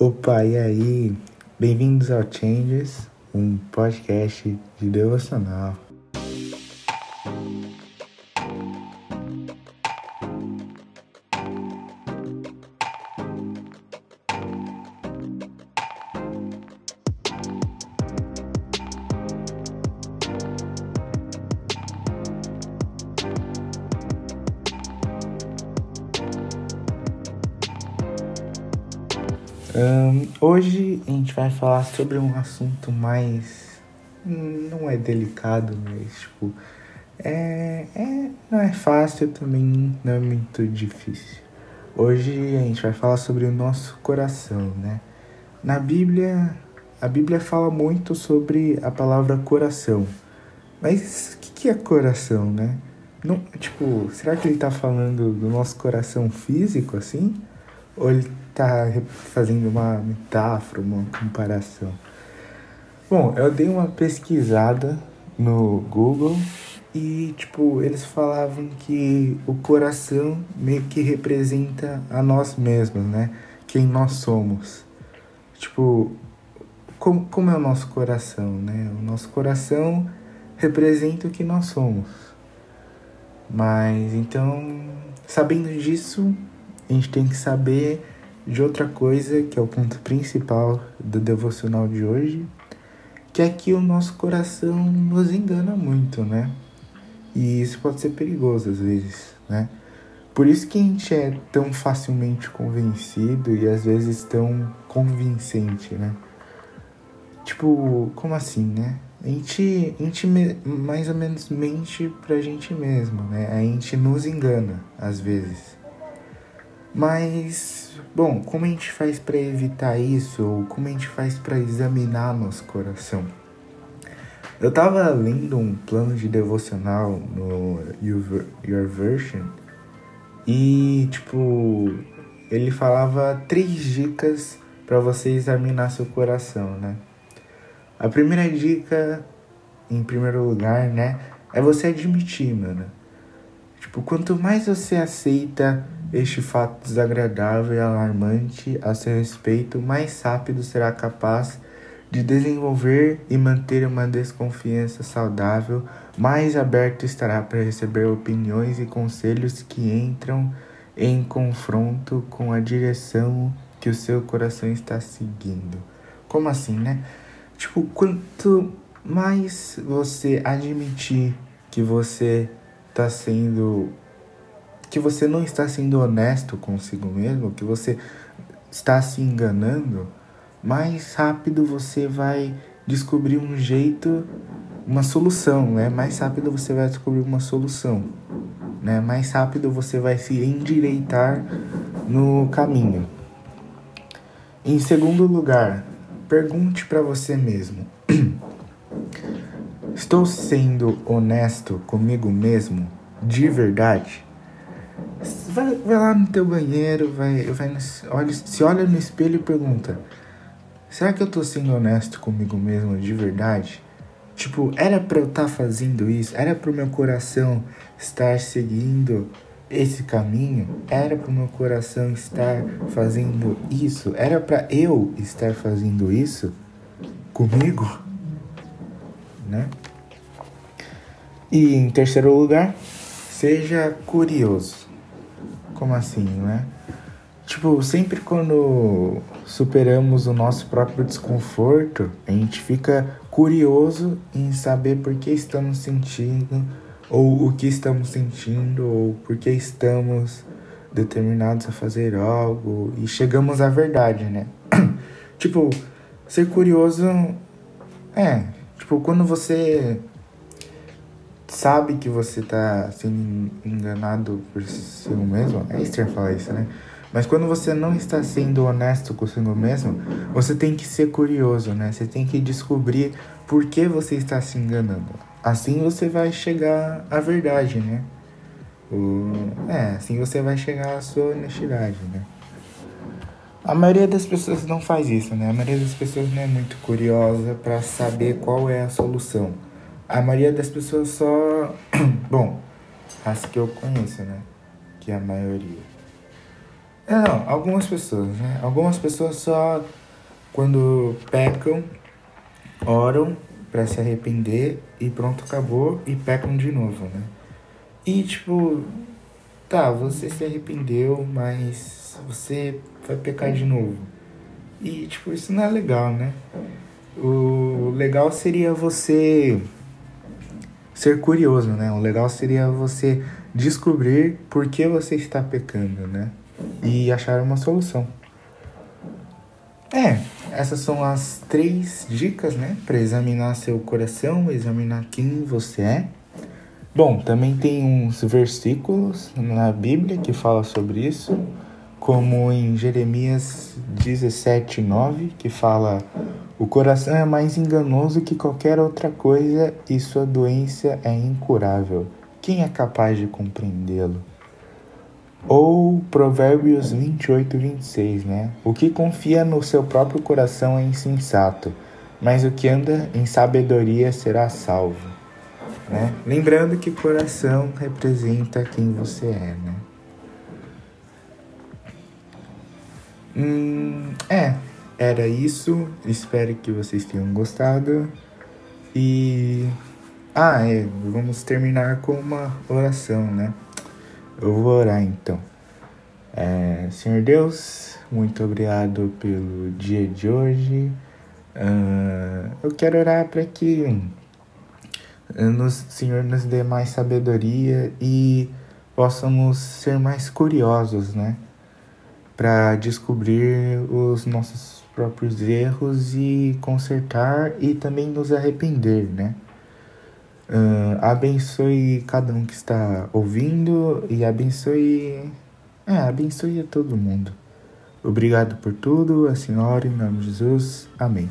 Opa, e aí? Bem-vindos ao Changes, um podcast de devocional. Um, hoje a gente vai falar sobre um assunto mais. Não é delicado, mas tipo. É, é, não é fácil também, não é muito difícil. Hoje a gente vai falar sobre o nosso coração, né? Na Bíblia, a Bíblia fala muito sobre a palavra coração. Mas o que, que é coração, né? Não, tipo, será que ele tá falando do nosso coração físico assim? Ou ele tá fazendo uma metáfora, uma comparação. Bom, eu dei uma pesquisada no Google e, tipo, eles falavam que o coração meio que representa a nós mesmos, né? Quem nós somos. Tipo, como, como é o nosso coração, né? O nosso coração representa o que nós somos. Mas então, sabendo disso, a gente tem que saber de outra coisa, que é o ponto principal do devocional de hoje, que é que o nosso coração nos engana muito, né? E isso pode ser perigoso às vezes, né? Por isso que a gente é tão facilmente convencido e às vezes tão convincente, né? Tipo, como assim, né? A gente, a gente mais ou menos mente pra gente mesmo, né? A gente nos engana às vezes. Mas, bom, como a gente faz para evitar isso? Ou como a gente faz para examinar nosso coração? Eu tava lendo um plano de devocional no Your Version e, tipo, ele falava três dicas para você examinar seu coração, né? A primeira dica, em primeiro lugar, né, é você admitir, mano. Tipo, quanto mais você aceita este fato desagradável e alarmante a seu respeito, mais rápido será capaz de desenvolver e manter uma desconfiança saudável, mais aberto estará para receber opiniões e conselhos que entram em confronto com a direção que o seu coração está seguindo. Como assim, né? Tipo, quanto mais você admitir que você está sendo que você não está sendo honesto consigo mesmo, que você está se enganando, mais rápido você vai descobrir um jeito, uma solução, né? Mais rápido você vai descobrir uma solução, né? Mais rápido você vai se endireitar no caminho. Em segundo lugar, pergunte para você mesmo: Estou sendo honesto comigo mesmo de verdade? Vai, vai lá no teu banheiro, vai, vai no, olha, se olha no espelho e pergunta: Será que eu tô sendo honesto comigo mesmo de verdade? Tipo, era para eu estar tá fazendo isso? Era para o meu coração estar seguindo esse caminho? Era para o meu coração estar fazendo isso? Era para eu estar fazendo isso comigo? Né? E em terceiro lugar, seja curioso. Como assim, né? Tipo, sempre quando superamos o nosso próprio desconforto, a gente fica curioso em saber por que estamos sentindo, ou o que estamos sentindo, ou por que estamos determinados a fazer algo, e chegamos à verdade, né? tipo, ser curioso é, tipo, quando você sabe que você tá sendo enganado por si mesmo, é estranho falar isso, né? Mas quando você não está sendo honesto consigo mesmo, você tem que ser curioso, né? Você tem que descobrir por que você está se enganando. Assim você vai chegar à verdade, né? O... É, assim você vai chegar à sua honestidade, né? A maioria das pessoas não faz isso, né? A maioria das pessoas não é muito curiosa para saber qual é a solução. A maioria das pessoas só. Bom, as que eu conheço, né? Que é a maioria. É, não, algumas pessoas, né? Algumas pessoas só quando pecam, oram para se arrepender e pronto, acabou e pecam de novo, né? E tipo, tá, você se arrependeu, mas você vai pecar de novo. E tipo, isso não é legal, né? O legal seria você ser curioso, né? O legal seria você descobrir por que você está pecando, né? E achar uma solução. É, essas são as três dicas, né? Para examinar seu coração, examinar quem você é. Bom, também tem uns versículos na Bíblia que fala sobre isso, como em Jeremias 17, 9, que fala: O coração é mais enganoso que qualquer outra coisa e sua doença é incurável. Quem é capaz de compreendê-lo? Ou Provérbios 28, 26, né? O que confia no seu próprio coração é insensato, mas o que anda em sabedoria será salvo. Né? Lembrando que coração representa quem você é, né? Hum, é, era isso. Espero que vocês tenham gostado. E. Ah, é, vamos terminar com uma oração, né? Eu vou orar então. É, Senhor Deus, muito obrigado pelo dia de hoje. Uh, eu quero orar para que nos, Senhor nos dê mais sabedoria e possamos ser mais curiosos, né? Para descobrir os nossos próprios erros e consertar e também nos arrepender, né? Uh, abençoe cada um que está ouvindo e abençoe. É, abençoe a todo mundo. Obrigado por tudo, a Senhora, em nome de Jesus. Amém.